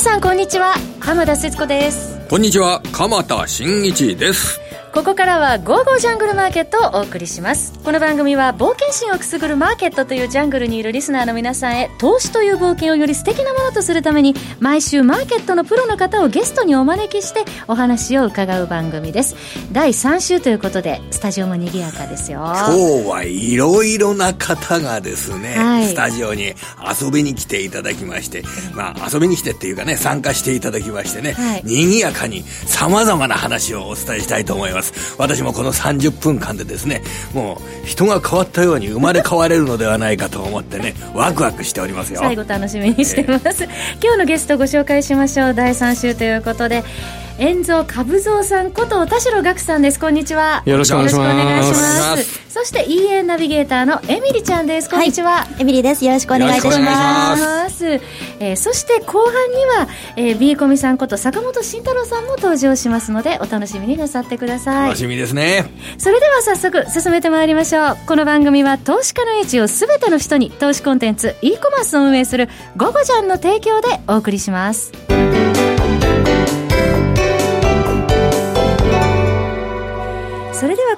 皆さんこんにちは。浜田節子です。こんにちは。鎌田新一です。ここからは「ゴーゴージャングルマーケット」をお送りします。この番組は冒険心をくすぐるマーケットというジャングルにいるリスナーの皆さんへ投資という冒険をより素敵なものとするために毎週マーケットのプロの方をゲストにお招きしてお話を伺う番組です。第3週ということでスタジオも賑やかですよ。今日はい。ろいろな方がですね、はい、スタジオに遊びに来ていただきましてまあ遊びに来てっていうかね参加していただきましてね、はい、賑やかにさまざまな話をお伝えしたいと思いますます。私もこの30分間でですねもう人が変わったように生まれ変われるのではないかと思ってねワクワクしておりますよ。最後楽しみにしてます、えー、今日のゲストご紹介しましょう。第3週ということで遠蔵株蔵さんこと田代岳さんです。こんんにちは。よろしくお願いします。そして EA ナビゲーターのエミリちゃんです。こんにちは、はい、エミリです。よろしくお願いいたします。えー、そして後半には、えー、ビーコミさんこと坂本慎太郎さんも登場しますのでお楽しみになさってください。楽しみですね。それでは早速進めてまいりましょう。この番組は投資家の位置をすべての人に投資コンテンツ e コマースを運営する「ゴゴジャン」の提供でお送りします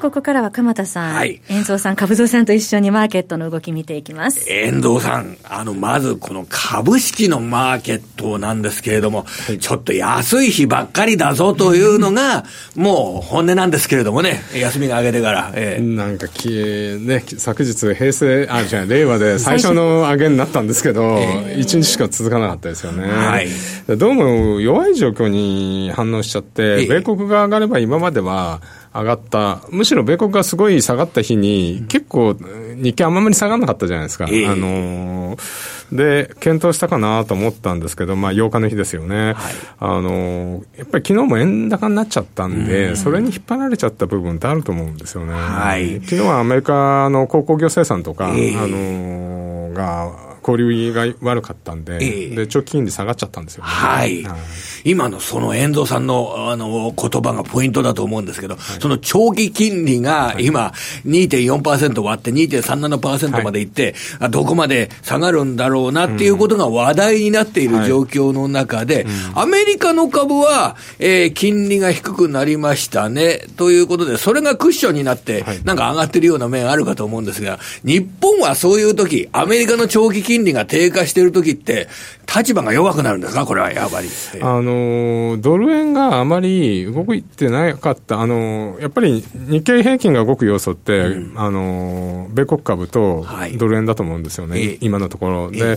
ここからは鎌田さん、はい、遠藤さん、株蔵さんと一緒にマーケットの動き見ていきます。遠藤さん、あの、まずこの株式のマーケットなんですけれども、はい、ちょっと安い日ばっかりだぞというのが、もう本音なんですけれどもね、休みが明けてから。えー、なんかき、ね、昨日、平成、あ、じゃ令和で最初の上げになったんですけど、えー、1日しか続かなかったですよね。はい。どうも弱い状況に反応しちゃって、米国が上がれば今までは、上がった、むしろ米国がすごい下がった日に、結構、日経あんまり下がらなかったじゃないですか。えー、あのー、で、検討したかなと思ったんですけど、まあ8日の日ですよね。はい、あのー、やっぱり昨日も円高になっちゃったんで、うん、それに引っ張られちゃった部分ってあると思うんですよね。はい、昨日はアメリカの鉱工業生産とか、えー、あのー、が、交流が悪かったんで、えー、で、長期金利下がっちゃったんですよ、ね、はい。はい、今のその遠藤さんの、あの、言葉がポイントだと思うんですけど、はい、その長期金利が今、2.4%割って2.37%までいって、はい、どこまで下がるんだろうなっていうことが話題になっている状況の中で、アメリカの株は、えー、金利が低くなりましたね、ということで、それがクッションになって、なんか上がってるような面あるかと思うんですが、日本はそういう時、アメリカの長期金利金利が低下しているときって、立場が弱くなるんですか、これはやっぱり。あのドル円があまり動いてなかった、あのやっぱり日経平均が動く要素って、うん、あの米国株とドル円だと思うんですよね、はい、今のところ。で、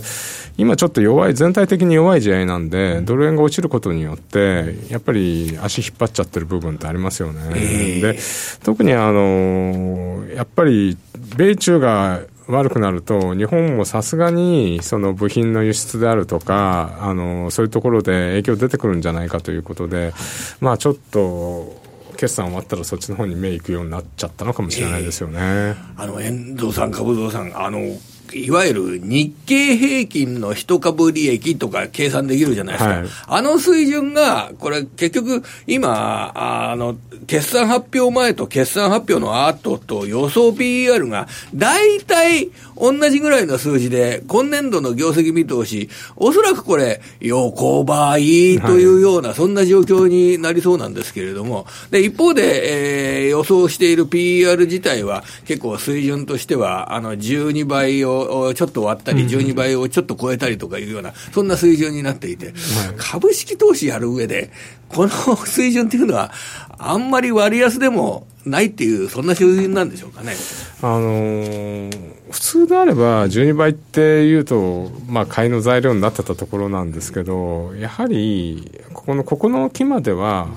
今ちょっと弱い、全体的に弱い試合なんで、ドル円が落ちることによって、やっぱり足引っ張っちゃってる部分ってありますよね。で特にあのやっぱり米中が悪くなると、日本もさすがにその部品の輸出であるとか、あのそういうところで影響出てくるんじゃないかということで、まあちょっと、決算終わったらそっちの方に目いくようになっちゃったのかもしれないですよね。えー、あの、遠藤さん、株蔵さん、あの、いわゆる日経平均の一株利益とか計算できるじゃないですか。はい、あの水準が、これ結局今、あの、決算発表前と決算発表の後と予想 PER が大体同じぐらいの数字で、今年度の業績見通し、おそらくこれ、横ばいというような、そんな状況になりそうなんですけれども、で、一方で、えー、予想している PER 自体は結構水準としては、あの、12倍をちょっと割ったり、12倍をちょっと超えたりとかいうような、そんな水準になっていて、株式投資やる上で、この水準っていうのは、あんまり割安でもないっていう、そんな水準なんでしょうかね。あのー普通であれば12倍っていうと、まあ、買いの材料になってたところなんですけど、やはり、ここの、ここの期までは、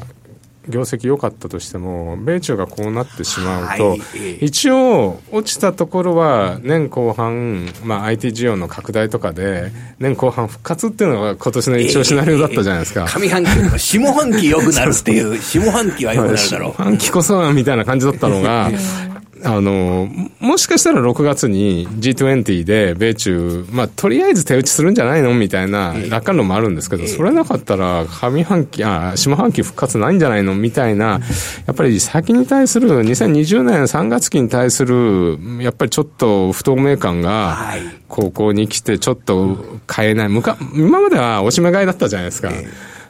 業績良かったとしても、米中がこうなってしまうと、はい、一応、落ちたところは年後半、まあ、IT 需要の拡大とかで、年後半復活っていうのが今年の一応シナリオだったじゃないですか。上半期、下半期良くなるっていう、下半期は良くなるだろう。下半期こそみたいな感じだったのが、あの、もしかしたら6月に G20 で米中、まあ、とりあえず手打ちするんじゃないの？みたいな楽観論もあるんですけど、それなかったら上半期、あ、下半期復活ないんじゃないの？みたいな、やっぱり先に対する、2020年3月期に対する、やっぱりちょっと不透明感が、ここに来てちょっと変えない。今まではおしめ買いだったじゃないですか。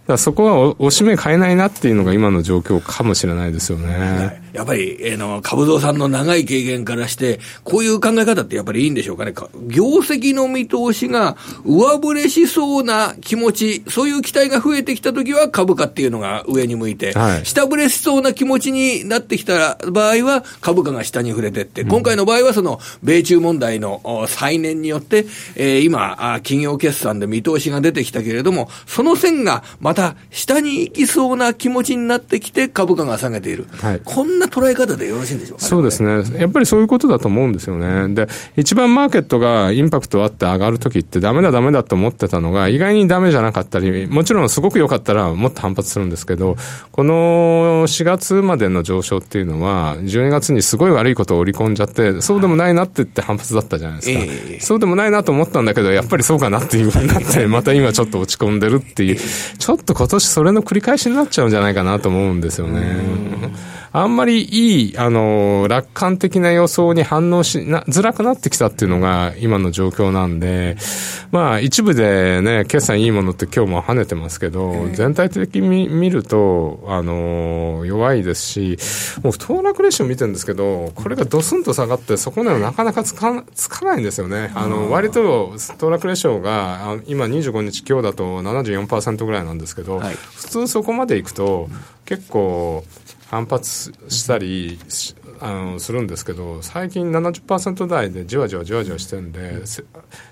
だそこはおしめ買えないなっていうのが今の状況かもしれないですよね。やっぱり、えー、の、株蔵さんの長い経験からして、こういう考え方ってやっぱりいいんでしょうかね。業績の見通しが上振れしそうな気持ち、そういう期待が増えてきたときは株価っていうのが上に向いて、はい、下振れしそうな気持ちになってきた場合は株価が下に触れてって、今回の場合はその米中問題の再燃によって、えー、今、企業決算で見通しが出てきたけれども、その線がまたた下に行きそうな気持ちになってきて、株価が下げている、はい、こんな捉え方でよろしいんでしょうか、ね、そうですね、やっぱりそういうことだと思うんですよね。で、一番マーケットがインパクトあって上がるときって、だめだ、だめだと思ってたのが、意外にだめじゃなかったり、もちろんすごく良かったらもっと反発するんですけど、この4月までの上昇っていうのは、12月にすごい悪いことを織り込んじゃって、そうでもないなって言って反発だったじゃないですか。えー、そうでもないなと思ったんだけど、やっぱりそうかなっていうふうになって、また今ちょっと落ち込んでるっていう、ちょっと今年それの繰り返しになっちゃうんじゃないかなと思うんですよね。あんまりいい、あの、楽観的な予想に反応しな、づらくなってきたっていうのが今の状況なんで、まあ一部でね、決算いいものって今日も跳ねてますけど、全体的に見ると、あの、弱いですし、もう騰落レシオ見てるんですけど、これがドスンと下がって、そこにはなかなかつかつかないんですよね。あの、割と騰落レシオが、今25日今日だと74%ぐらいなんですけど、はい、普通そこまでいくと、結構、反発したりあのするんですけど最近70%台でじわじわじわじわしてるんで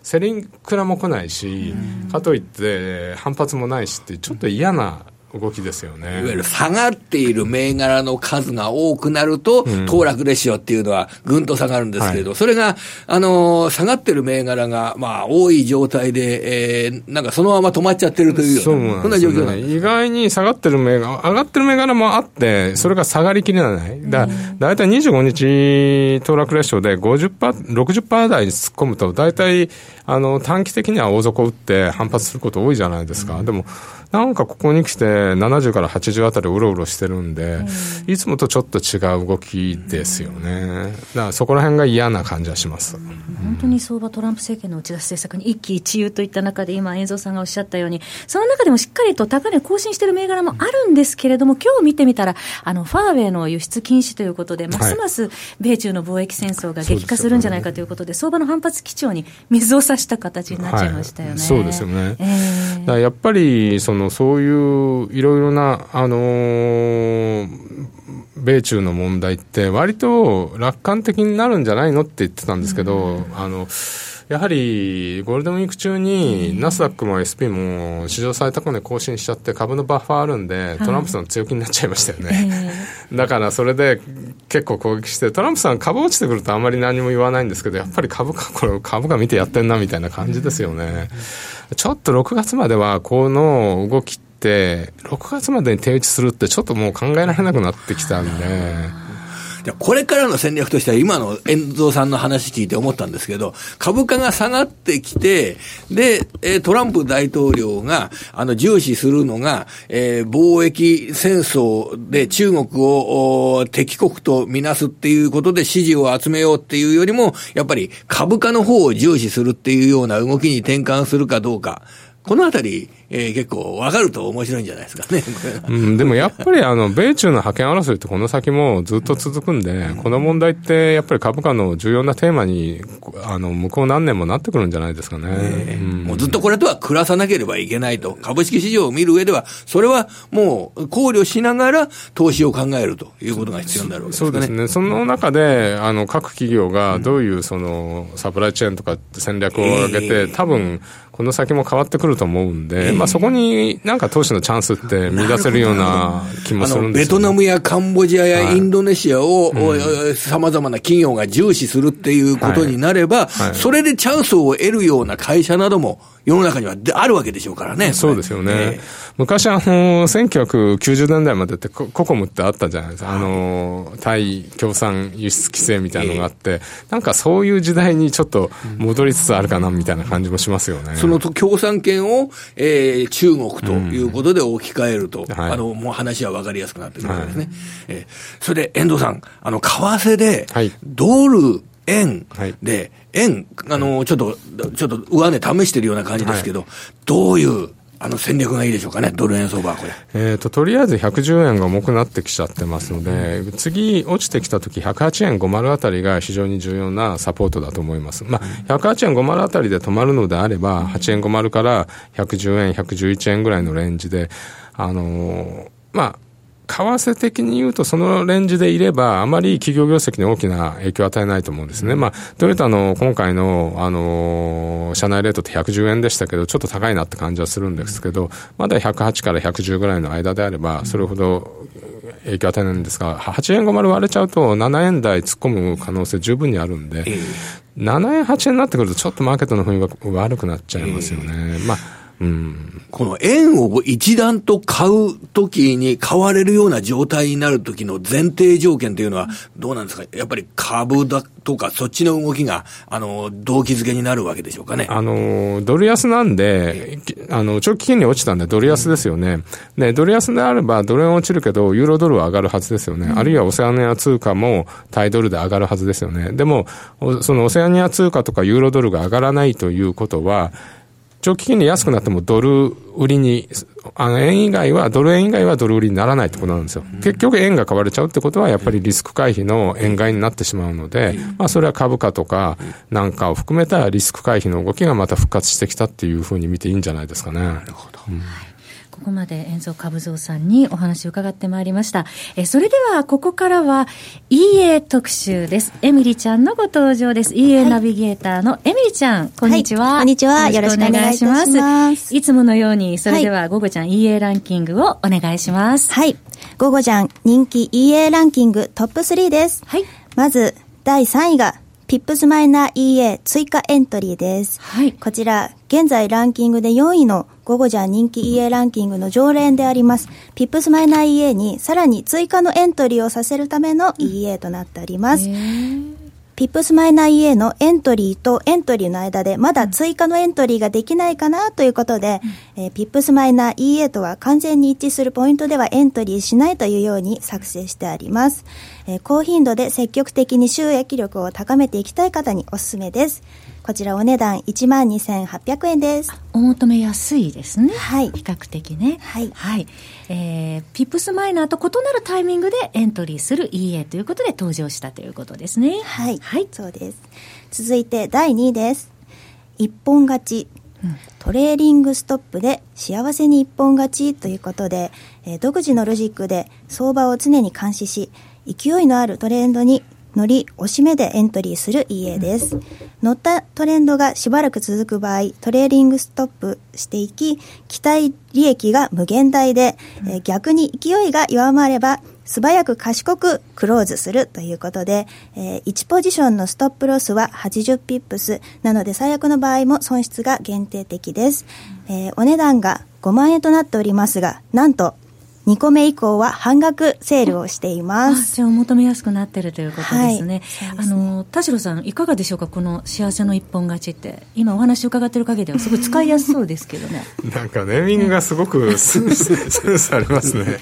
セリンクラも来ないしかといって反発もないしってちょっと嫌な動きですよね。いわゆる下がっている銘柄の数が多くなると、騰落レシオっていうのはぐんと下がるんですけれど、はい、それが、あのー、下がってる銘柄が、まあ、多い状態で、えー、なんかそのまま止まっちゃってるというような、そんな状況なんです。意外に下がってる銘柄、上がってる銘柄もあって、それが下がりきれない。だだいたい25日騰落レシオで50%、60%台に突っ込むと、だいたい、あの、短期的には大底打って反発すること多いじゃないですか。でも、なんかここに来て70から80あたりうろうろしてるんで、いつもとちょっと違う動きですよね。だからそこら辺が嫌な感じはします。本当に相場トランプ政権の打ち出す政策に一喜一憂といった中で今、遠蔵さんがおっしゃったように、その中でもしっかりと高値更新している銘柄もあるんですけれども、今日見てみたら、あの、ファーウェイの輸出禁止ということで、ますます米中の貿易戦争が激化するんじゃないかということで、相場の反発基調に水を差した形になっちゃいましたよね。そうですよね。えー、やっぱり、その、そういういろいろな、あのー、米中の問題って、割と楽観的になるんじゃないのって言ってたんですけど、あの、やはりゴールデンウィーク中に、ナスダックも SP も史上最高値更新しちゃって、株のバッファーあるんで、トランプさん強気になっちゃいましたよね。だからそれで結構攻撃して、トランプさん、株落ちてくるとあんまり何も言わないんですけど、やっぱり株価、これ、株価見てやってんなみたいな感じですよね。ちょっと6月までは、この動きって、6月までに手打ちするって、ちょっともう考えられなくなってきたんで。これからの戦略としては、今の遠蔵さんの話聞いて思ったんですけど、株価が下がってきて、で、トランプ大統領が、あの、重視するのが、えー、貿易戦争で中国を敵国とみなすっていうことで支持を集めようっていうよりも、やっぱり株価の方を重視するっていうような動きに転換するかどうか。このあたり、えー、結構分かると面白いんじゃないですかね。うん、でもやっぱりあの、米中の覇権争いってこの先もずっと続くんで、この問題ってやっぱり株価の重要なテーマに、あの、向こう何年もなってくるんじゃないですかね。えーうん、もうずっとこれとは暮らさなければいけないと。株式市場を見る上では、それはもう考慮しながら投資を考えるということが必要になるわけですね。そうですね。その中で、あの、各企業がどういうその、サプライチェーンとか戦略を上げて、多分、この先も変わってくると思うんで、まあ、そこになんか投資のチャンスって見出せるような気もするんですよ、ね、ベトナムやカンボジアやインドネシアをさまざまな企業が重視するっていうことになれば、はい。はい、それでチャンスを得るような会社なども世の中にはあるわけでしょうからね。そうですよね。えー、昔、あの、1990年代までってココムってあったじゃないですか。あの、対共産輸出規制みたいなのがあって、えー、なんかそういう時代にちょっと戻りつつあるかなみたいな感じもしますよね。その共産権を、えー、中国ということで置き換えると、うん。はい、あの、もう話は分かりやすくなってくるわけですね。はい、えー、それで遠藤さん、あの、為替で、ドル、円で、円、あの、ちょっと、ちょっと上値試してるような感じですけど、どういうあの戦略がいいでしょうかね、ドル円相場これ。えっ、と、とりあえず110円が重くなってきちゃってますので、次落ちてきたとき、108円50あたりが非常に重要なサポートだと思います。まあ、108円50あたりで止まるのであれば、8円50から110円、111円ぐらいのレンジで、あのー、まあ、為替的に言うと、そのレンジでいれば、あまり企業業績に大きな影響を与えないと思うんですね。まあ、トヨタの今回の、あの、社内レートって110円でしたけど、ちょっと高いなって感じはするんですけど、まだ108から110ぐらいの間であれば、それほど影響を与えないんですが、8円50割れちゃうと、7円台突っ込む可能性十分にあるんで、7円、8円になってくると、ちょっとマーケットの雰囲気が悪くなっちゃいますよね。まあうん、この円を一段と買うときに買われるような状態になるときの前提条件というのはどうなんですか？やっぱり株だとかそっちの動きが、あの、動機づけになるわけでしょうかね。あの、ドル安なんで、あの、長期金利落ちたんでドル安ですよね。で、ドル安であればドル円落ちるけど、ユーロドルは上がるはずですよね。あるいはオセアニア通貨も対ドルで上がるはずですよね。でも、そのオセアニア通貨とかユーロドルが上がらないということは、長期金利安くなってもドル売りに、あの円以外は、ドル円以外はドル売りにならないってことなんですよ。結局円が買われちゃうってことは、やっぱりリスク回避の円買いになってしまうので、まあそれは株価とかなんかを含めたリスク回避の動きがまた復活してきたっていうふうに見ていいんじゃないですかね。なるほど。うんここまで遠蔵株蔵さんにお話を伺ってまいりました。えそれでは、ここからは EA 特集です。エミリちゃんのご登場です。EA ナビゲーターのエミリちゃん、こんにちは。こんにちは。よろしくお願いします。いつものように、それでは、ゴゴジャン EA ランキングをお願いします。はい。ゴゴジャン人気 EA ランキングトップ3です。はい。まず、第3位が、ピップスマイナー EA 追加エントリーです。はい。こちら、現在ランキングで4位のゴゴジャン人気 EA ランキングの常連であります、ピップスマイナー EA にさらに追加のエントリーをさせるための EA となっております。ピップスマイナー EA のエントリーとエントリーの間でまだ追加のエントリーができないかなということで、うん、えー、ピップスマイナー EA とは完全に一致するポイントではエントリーしないというように作成してあります。えー、高頻度で積極的に収益力を高めていきたい方におすすめです。こちらお値段1万2800円です。お求めやすいですね。はい。比較的ね。はい。はい。えー、ピップスマイナーと異なるタイミングでエントリーする EA ということで登場したということですね。はい。はい。そうです。続いて第2位です。一本勝ち。うん、トレーリングストップで幸せに一本勝ちということで、えー、独自のロジックで相場を常に監視し、勢いのあるトレンドに乗り、押し目でエントリーする EA です。乗ったトレンドがしばらく続く場合、トレーリングストップしていき、期待利益が無限大で、えー、逆に勢いが弱まれば、素早く賢くクローズするということで、えー、1ポジションのストップロスは80ピップスなので最悪の場合も損失が限定的です。えー、お値段が5万円となっておりますが、なんと2個目以降は半額セールをしています。じゃあ、お求めやすくなってるということですね。はい、あの、田代さん、いかがでしょうか、この幸せの一本勝ちって。今お話伺ってる限りでは、すごい使いやすそうですけどね。なんか、ネーミングがすごくセンスありますね。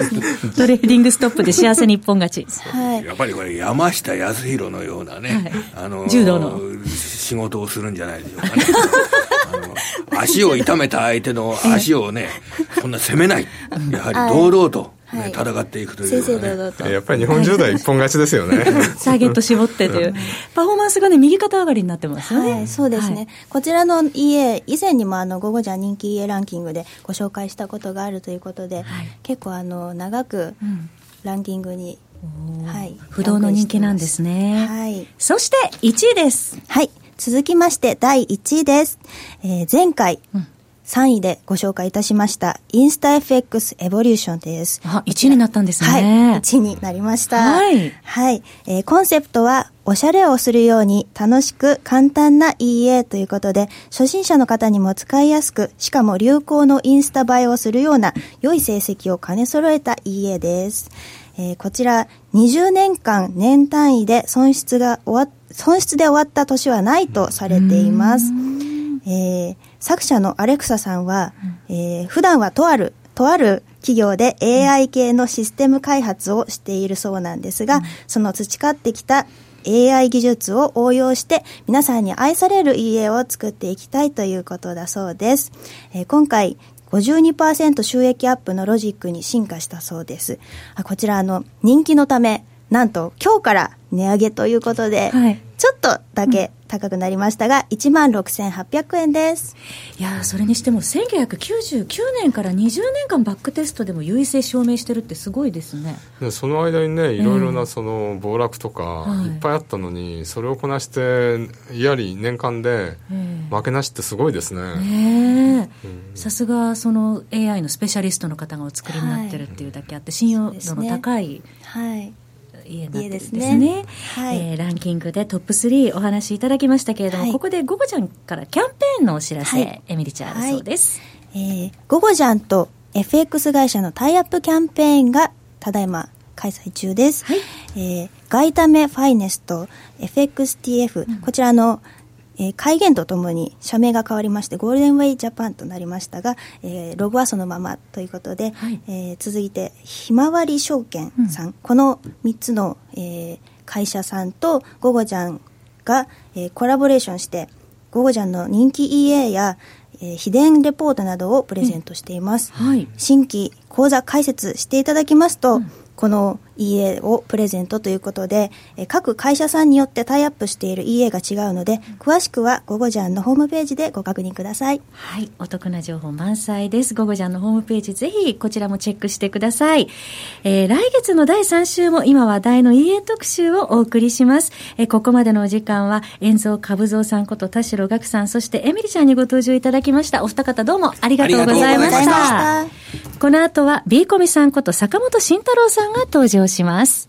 トレーリングストップで幸せに一本勝ち。はい。やっぱりこれ、山下泰裕のようなね、はい、あの、柔道の仕事をするんじゃないでしょうかね。足を痛めた相手の足をね、こんな攻めない。やはり堂々と。ね、戦っていくという、々堂々と。やっぱり日本柔道一本勝ちですよね。ターゲット絞ってという。パフォーマンスがね右肩上がりになってますね、はい、そうですね、はい、こちらの EA 以前にもあの午後じゃ人気 EA ランキングでご紹介したことがあるということで、はい、結構あの長くランキングに、うん、はい、不動の人気なんですね。はい。そして1位です。はい続きまして第1位です。えー、前回、うん3位でご紹介いたしましたインスタ FX エボリューションです。あ、1位になったんですね。はい、1位になりました。はい。はい。えー、コンセプトはおしゃれをするように楽しく簡単な EA ということで、初心者の方にも使いやすく、しかも流行のインスタ映えをするような良い成績を兼ね揃えた EA です。えー、こちら20年間年単位で損失が終わ損失で終わった年はないとされています。えー、作者のアレクサさんは、えー、普段はとある、とある企業で AI 系のシステム開発をしているそうなんですが、その培ってきた AI 技術を応用して皆さんに愛される家を作っていきたいということだそうです。えー、今回52%収益アップのロジックに進化したそうです。こちらあの人気のため、なんと今日から値上げということで、はい、ちょっとだけ高くなりましたが、1万6800円です。いやそれにしても1999年から20年間バックテストでも優位性証明してるってすごいですね。その間にね、いろいろなその暴落とかい。っぱいあったのに、はい、それをこなして、やり年間で負けなしってすごいですね。さすがその AI のスペシャリストの方がお作りになってるっていうだけあって、信用度の高い、はい家になってるんですね。ね。はい、えー、ランキングでトップ3お話しいただきましたけれども、はい、ここでゴゴちゃんからキャンペーンのお知らせ、はい、エミリちゃんあるそうです。はい、えー、ゴゴジャンと FX 会社のタイアップキャンペーンがただいま開催中です。はい、えー、ガイタメファイネスト FXTF、うん、こちらのえー、改元とともに社名が変わりましてゴールデンウェイジャパンとなりましたが、えー、ロゴはそのままということで、はい、えー、続いてひまわり証券さん、うん、この3つの、えー、会社さんとゴゴジャンが、えー、コラボレーションしてゴゴジャンの人気 EA や、えー、秘伝レポートなどをプレゼントしています、うん。はい、新規講座開設していただきますと、うん。この EA をプレゼントということで、え各会社さんによってタイアップしている EA が違うので、詳しくはゴゴジャンのホームページでご確認ください。はい、お得な情報満載です。ゴゴジャンのホームページ、ぜひこちらもチェックしてください。えー、来月の第3週も今話題の EA 特集をお送りします。えー、ここまでのお時間は、遠蔵株蔵さんこと田代岳さん、そしてエミリちゃんにご登場いただきました。お二方どうもありがとうございました。この後は B コミさんこと坂本慎太郎さんが登場します。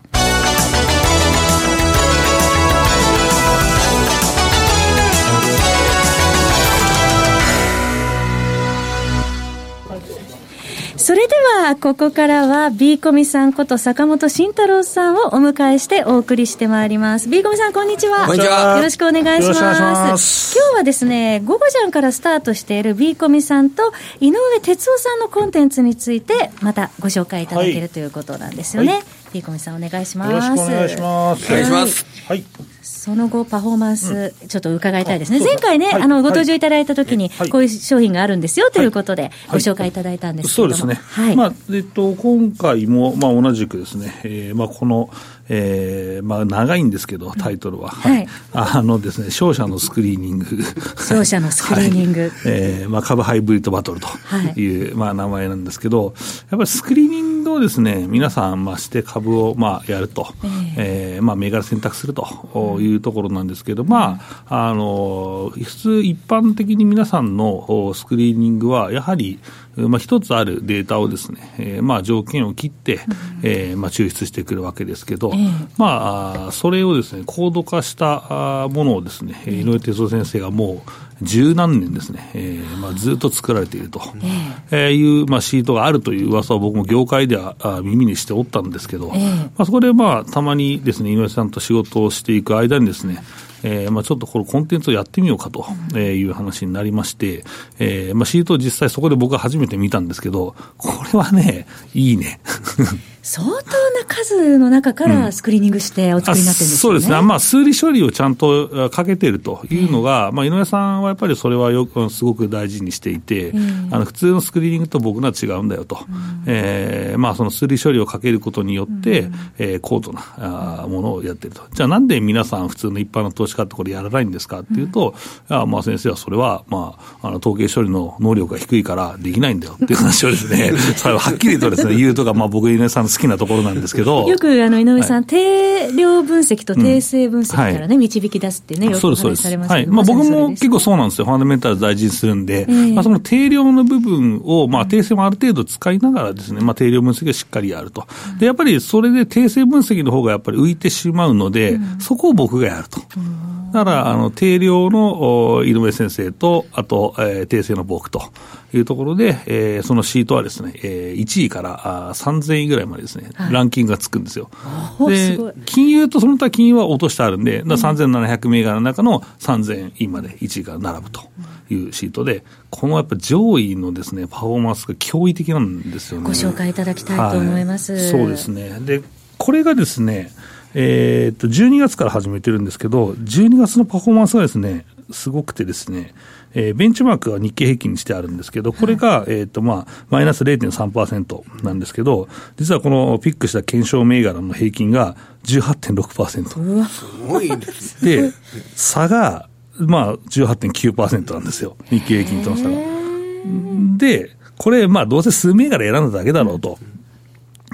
それでは、ここからは、B コミさんこと坂本慎太郎さんをお迎えしてお送りしてまいります。B コミさん、こんにちは。こんにちは。よろしくお願いします。今日はですね、午後じゃんからスタートしている B コミさんと井上哲夫さんのコンテンツについて、またご紹介いただける、はい、ということなんですよね。はい、B コミさん、お願いします。よろしくお願いします。お願いします。はい。その後、パフォーマンス、ちょっと伺いたいですね、前回ね、あのご登場いただいたときに、こういう商品があるんですよということで、ご紹介いただいたんですけども、そうですね、はい。まあえっと、今回も、まあ、同じくですね、えーまあ、この、えーまあ、長いんですけど、タイトルは、はい、あのですね、勝者のスクリーニング、勝者のスクリーニング、はい、えーまあ、株ハイブリッドバトルという、はい、まあ、名前なんですけど、やっぱりスクリーニングをですね、皆さん、まあ、して株を、まあ、やると、えーえーまあ、銘柄選択するというところなんですけど、まあ、あの普通、一般的に皆さんのスクリーニングは、やはり、まあ、一つあるデータをですね、えー、まあ条件を切って、えー、まあ抽出してくるわけですけど、まあ、それをですね、高度化したものをですね、井上哲夫先生がもう十何年ですね、えーまあ、ずっと作られていると、えー、いう、まあ、シートがあるという噂を僕も業界では耳にしておったんですけど、まあ、そこでまあたまにですね、井上さんと仕事をしていく間にですね、えーまあ、ちょっとこのコンテンツをやってみようかという話になりまして、えーまあ、シートを実際そこで僕は初めて見たんですけど、これはね、いいね。相当な数の中からスクリーニングしてお作りになってるんです、ね。うん、そうですね、まあ、数理処理をちゃんとかけているというのが、まあ、井上さんはやっぱりそれはよくすごく大事にしていて、あの普通のスクリーニングと僕のは違うんだよと、うん、えー、まあ、その数理処理をかけることによって、うん、えー、高度なあものをやってると、じゃあなんで皆さん、普通の一般の投資家ってこれやらないんですかっていうと、うん、あまあ先生はそれは、まあ、あの統計処理の能力が低いからできないんだよっていう話をですね、それははっきりとですね言うとか、まあ、僕、井上さんの好きなところなんですけど。よく、あの、井上さん、はい、定量分析と定性分析からね、導き出すってね、よくお話されますはい。まあ僕も結構そうなんですよ。ファンダメンタル大事にするんで、えー、まあその定量の部分を、まあ定性もある程度使いながらですね、まあ定量分析をしっかりやると。で、やっぱりそれで定性分析の方がやっぱり浮いてしまうので、うん、そこを僕がやると。だから、あの、定量の井上先生と、あと、えー、定性の僕と。いうところで、えー、そのシートはですね、えー、1位からあ3000位ぐらいまでですね、はい、ランキングがつくんですよ。で、金融とその他金融は落としてあるんで、3700銘柄の中の3000位まで1位から並ぶというシートで、このやっぱ上位のですね、パフォーマンスが驚異的なんですよね。ご紹介いただきたいと思います。はい、そうですね。で、これがですね、えー、っと、12月から始めてるんですけど、12月のパフォーマンスがですね、すごくてですね、えー、ベンチマークは日経平均にしてあるんですけど、これが、はい、えっ、と、まあ、マイナス0.3%なんですけど、実はこのピックした検証銘柄の平均が18.6%。すごいですで、差が、まあ、18.9%なんですよ。日経平均との差が。で、これ、まあ、どうせ数銘柄選んだだけだろうと。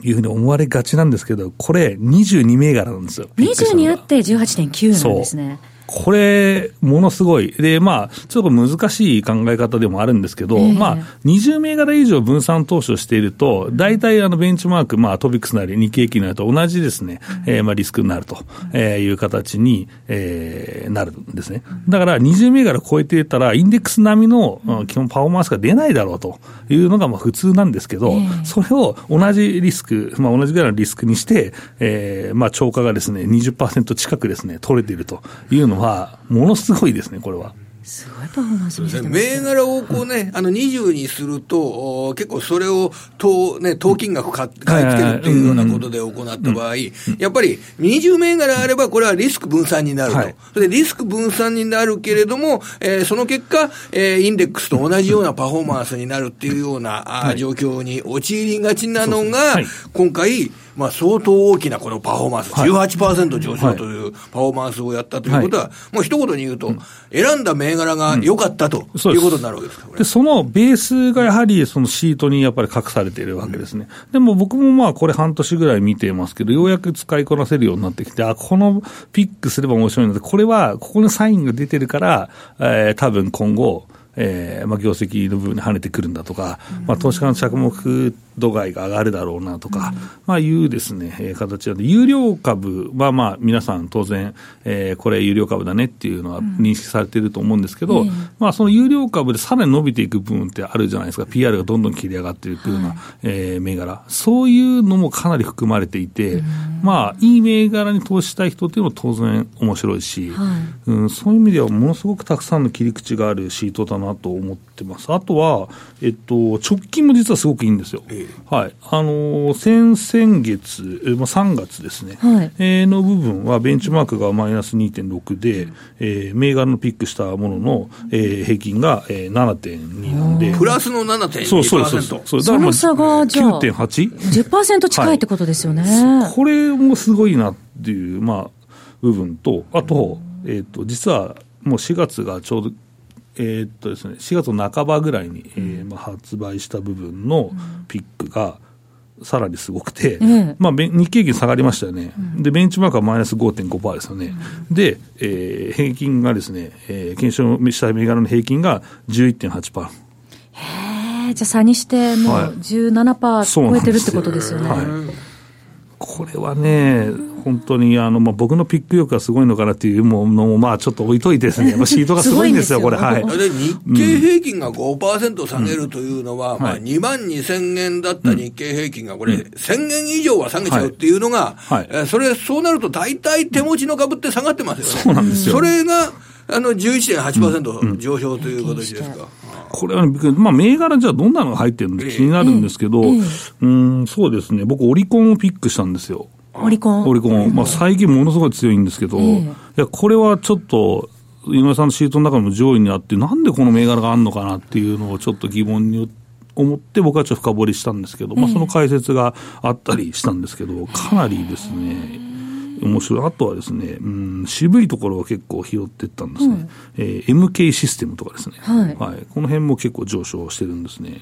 いうふうに思われがちなんですけど、これ、22銘柄なんですよ。22あって18.9なんですね。これ、ものすごい。で、まあ、ちょっと難しい考え方でもあるんですけど、えー、まあ、20銘柄以上分散投資をしていると、大体あのベンチマーク、まあ、トピックスなり日経平均なりと同じですね、うん、えー、まあ、リスクになるという形に、えー、なるんですね。だから、20銘柄超えていたら、インデックス並みの基本パフォーマンスが出ないだろうというのがまあ普通なんですけど、えー、それを同じリスク、まあ、同じぐらいのリスクにして、えー、まあ、超過がですね、20%近くですね、取れているというのは、ものすごいですね、これは。すごいパフォーマンスですね。銘柄をこうね、あの20にすると、結構それを当、ね、当金額買って買い付けるっていうようなことで行った場合、やっぱり20銘柄あれば、これはリスク分散になると。はい、でリスク分散になるけれども、えー、その結果、えー、インデックスと同じようなパフォーマンスになるっていうような、はい、状況に陥りがちなのが、はい、今回、まあ、相当大きなこのパフォーマンス、18%上昇というパフォーマンスをやったということは、もう一言に言うと、選んだ銘柄が良かったということになるわけですか、でそのベースがやはりそのシートにやっぱり隠されているわけですね。でも僕もまあこれ半年ぐらい見てますけど、ようやく使いこなせるようになってきて、あ、このピックすれば面白いので、これはここのサインが出てるから、えー、多分今後、えーまあ、業績の部分に跳ねてくるんだとか、まあ、投資家の着目度外が上がるだろうなとか、まあ、いうですね、えー、形なんで、有料株はまあ皆さん当然、えー、これ有料株だねっていうのは認識されていると思うんですけど、まあその有料株でさらに伸びていく部分ってあるじゃないですか、PR がどんどん切り上がっていくような、えー、銘柄、そういうのもかなり含まれていて、まあいい銘柄に投資したい人っていうのは当然面白いし、うん、そういう意味ではものすごくたくさんの切り口があるシートだなと思ってます。あとは、えっと、直近も実はすごくいいんですよ。えはい。あのー、先々月、まあ、3月ですね、はい、えー、の部分はベンチマークがマイナス2.6で、えー、銘柄のピックしたものの、えー、平均が、えー、7.2なんで。プラスの7.2%。そうそうそうそう。そその差がじゃあ 9.8?10% 近いってことですよね、はい。これもすごいなっていう、まあ、部分と、あと、えっ、ー、と、実はもう4月がちょうどえー、っとですね、4月の半ばぐらいに、えーまあ、発売した部分のピックが、さらにすごくて、うん、まあ、日経平均下がりましたよね、うん、でベンチマークはマイナス5.5%ですよね、うん、で、えー、平均がですね、えー、検証した銘柄の平均が11.8%。へえ、じゃあ差にしてもう17%超えてるってことですよね。はい、これはね、本当にあの、まあ、僕のピック力がすごいのかなっていうものも、まあ、ちょっと置いといてですね、まあ、シートがすごいんですよ、これ、はい。で、日経平均が5%下げるというのは、うん、まあ、2万2000円だった日経平均がこれ、うん、1000円以上は下げちゃうっていうのが、はい、えー、それ、そうなると大体手持ちの株って下がってますよね。そうなんですよ。それが、あの11.8%上昇という形です。か。うん。これは、ね、まあ、銘柄じゃあどんなのが入ってるのか気になるんですけど、うん、そうですね、僕、オリコンをピックしたんですよ。オリコン。オリコン。まあ、最近ものすごい強いんですけど、えー、いや、これはちょっと、井上さんのシートの中でも上位にあって、なんでこの銘柄があるのかなっていうのをちょっと疑問に思って僕はちょっと深掘りしたんですけど、まあ、その解説があったりしたんですけど、かなりですね、面白い。あとはですね、うん、渋いところは結構拾っていったんですね。うん、えー、MK システムとかですね、はい、はい。この辺も結構上昇してるんですね。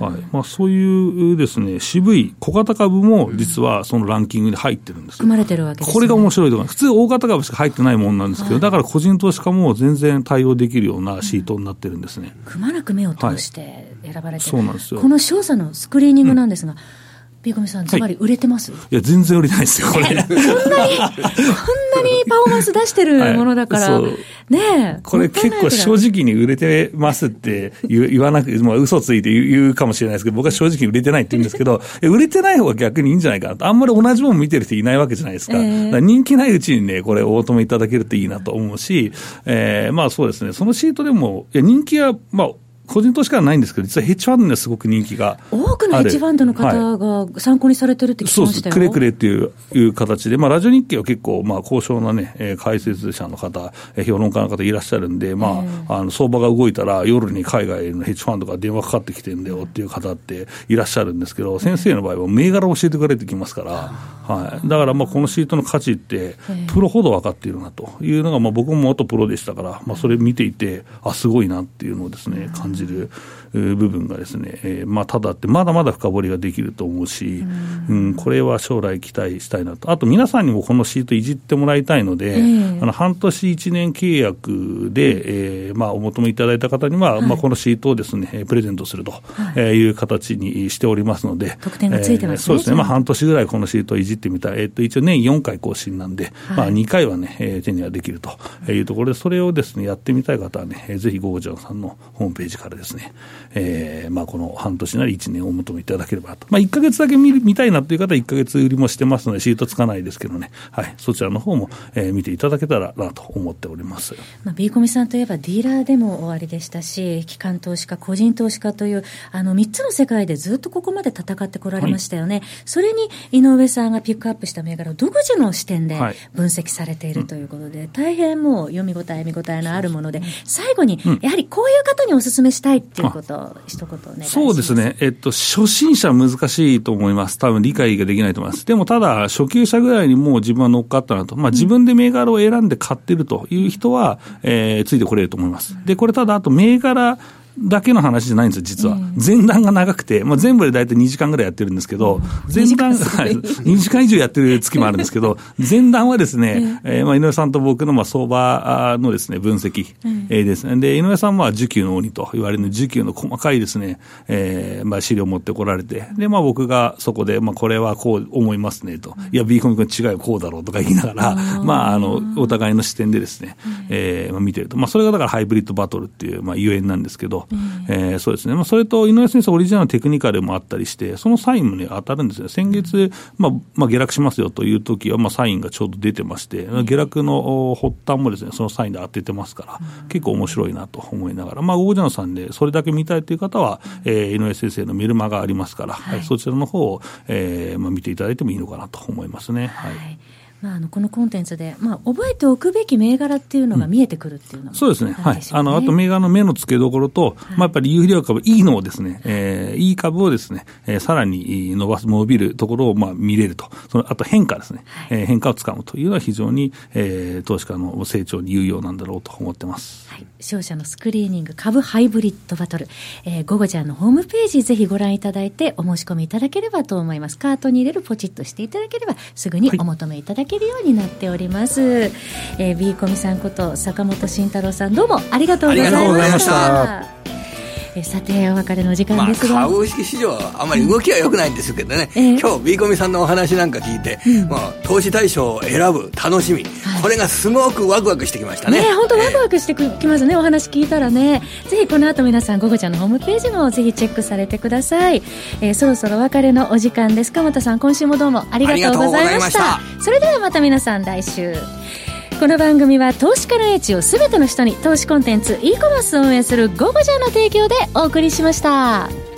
はいまあ、そういうですね、渋い小型株も実はそのランキングに入ってるんです組まれてるわけね、これが面白いところ普通大型株しか入ってないもんなんですけど、はい、だから個人投資家も全然対応できるようなシートになってるんですね。くまなく目を通して選ばれてる、そうなんですよ。この少佐のスクリーニングなんですが、うんビーコミさん、つまり売れてます、はい、いや、全然売れないですよ、これ。こんなに、こんなにパフォーマンス出してるものだから、はい、ねこれ結構正直に売れてますって言わなくて、まあ嘘ついて言うかもしれないですけど、僕は正直売れてないって言うんですけど、売れてない方が逆にいいんじゃないかなと。あんまり同じもの見てる人いないわけじゃないですか。えー、か人気ないうちにね、これお求めいただけるといいなと思うし、えー、まあそうですね、そのシートでも、いや人気は、まあ、個人投資家はないんですけど、実はヘッジファンドにはすごく人気が多くのヘッジファンドの方が参考にされてるって聞きましたよ、はい、そうです、くれくれっていういう形で、まあ、ラジオ日経は結構、まあ、高尚なね、えー、解説者の方、えー、評論家の方いらっしゃるんで、まあ、あの相場が動いたら、夜に海外のヘッジファンドが電話かかってきてんだよっていう方っていらっしゃるんですけど、先生の場合は銘柄を教えてくれてきますから、はい、だからまあこのシートの価値って、プロほど分かっているなというのが、まあ、僕も元プロでしたから、まあ、それ見ていて、あすごいなっていうのをですね感じる。部分がですね、えー、まあ、ただって、まだまだ深掘りができると思うし、うん、うん、これは将来期待したいなと、あと皆さんにもこのシートいじってもらいたいので、えー、あの半年、1年契約で、えーまあ、お求めいただいた方には、はい、まあ、このシートをですね、プレゼントするとい。う形にしておりますので、特典がついてます、ね。えー、そうですね、まあ、半年ぐらいこのシートをいじってみたい、えー、と一応年4回更新なんで、はい、まあ、2回はね、えー、手にはできるというところで、それをですね、やってみたい方はね、ぜひゴージャンさんのホームページからですね、えーまあまあ、この半年なり1年お求めいただければと、まあ、1か月だけ見見たいなという方は1か月売りもしてますので、シートつかないですけどね、はい、そちらの方も、えー、見ていただけたらなと思っております、まあ、ビーコミさんといえば、ディーラーでも終わりでしたし、機関投資家、個人投資家という、あの3つの世界でずっとここまで戦ってこられましたよね、はい、それに井上さんがピックアップした銘柄を独自の視点で分析されているということで、はい、大変もう読み応え、見応えのあるもので、最後に、やはりこういう方にお勧めしたいっていうことを、一言お願いします。そうですねえっと、初心者は難しいと思います。多分理解ができないと思います。でもただ、初級者ぐらいにもう自分は乗っかったなと。まあ自分で銘柄を選んで買ってるという人は、えー、ついてこれると思います。で、これただ、あと銘柄、だけの話じゃないんですよ、実は。前段が長くて、まあ、全部で大体2時間ぐらいやってるんですけど、前段、はい、2時間以上やってる月もあるんですけど、前段はですね、えー、まあ井上さんと僕のまあ相場のですね、分析、えー、ですね。で、井上さんは需給の鬼と言われる需給の細かいですね、えー、まあ資料を持ってこられて、で、まあ僕がそこで、まあこれはこう思いますねと、いや、ビーコミ君違うよ、こうだろうとか言いながら、まああの、お互いの視点でですね、えー、まあ見てると。まあそれがだからハイブリッドバトルっていう、まあゆえんなんですけど、えー、そうですね、まあ、それと井上先生オリジナルのテクニカルもあったりして、そのサインも、ね、当たるんですね、先月、まあまあ、下落しますよというときは、まあ、サインがちょうど出てまして、下落の発端もですねそのサインで当ててますから、結構面白いなと思いながら、まあ、ゴージャンさんでそれだけ見たいという方は、えー、井上先生のメルマガありますから、はい、そちらの方を、えーまあ、見ていただいてもいいのかなと思いますね。はい、はいまあ、あのこのコンテンツで、まあ、覚えておくべき銘柄っていうのが見えてくるっていうの、ねうん、そうですね、はい、あのあと銘柄の目の付けどころと、はい、まあ、やっぱり有料株、いいのをですね、えー、いい株をですね、えー、さらに伸ばす、伸びるところをまあ見れると、そのあと変化ですね、はい、えー、変化をつかむというのは非常に、えー、投資家の成長に有用なんだろうと思ってます。はい、商社のスクリーニング株ハイブリッドバトル、えー、午後ちゃんのホームページぜひご覧いただいてお申し込みいただければと思います。カートに入れるポチッとしていただければすぐにお求めいただけけるようになっております。えー、ビーコミさんこと坂本慎太郎さんどうもありがとうございました。えさてお別れの時間ですが、まあ、株式市場はあまり動きは良くないんですけどね、うん、今日ビーコミさんのお話なんか聞いて、うん、まあ、投資対象を選ぶ楽しみ、はい、これがすごくワクワクしてきましたね。本当、ワクワクしてきますね。お話聞いたらね。ぜひこの後皆さん「午後ちゃん」のホームページもぜひチェックされてください、えー、そろそろお別れのお時間です。鎌田さん今週もどうもありがとうございました。それではまた皆さん来週この番組は投資家の英知をすべての人に投資コンテンツ e コマースを運営する「ゴゴジャー」の提供でお送りしました。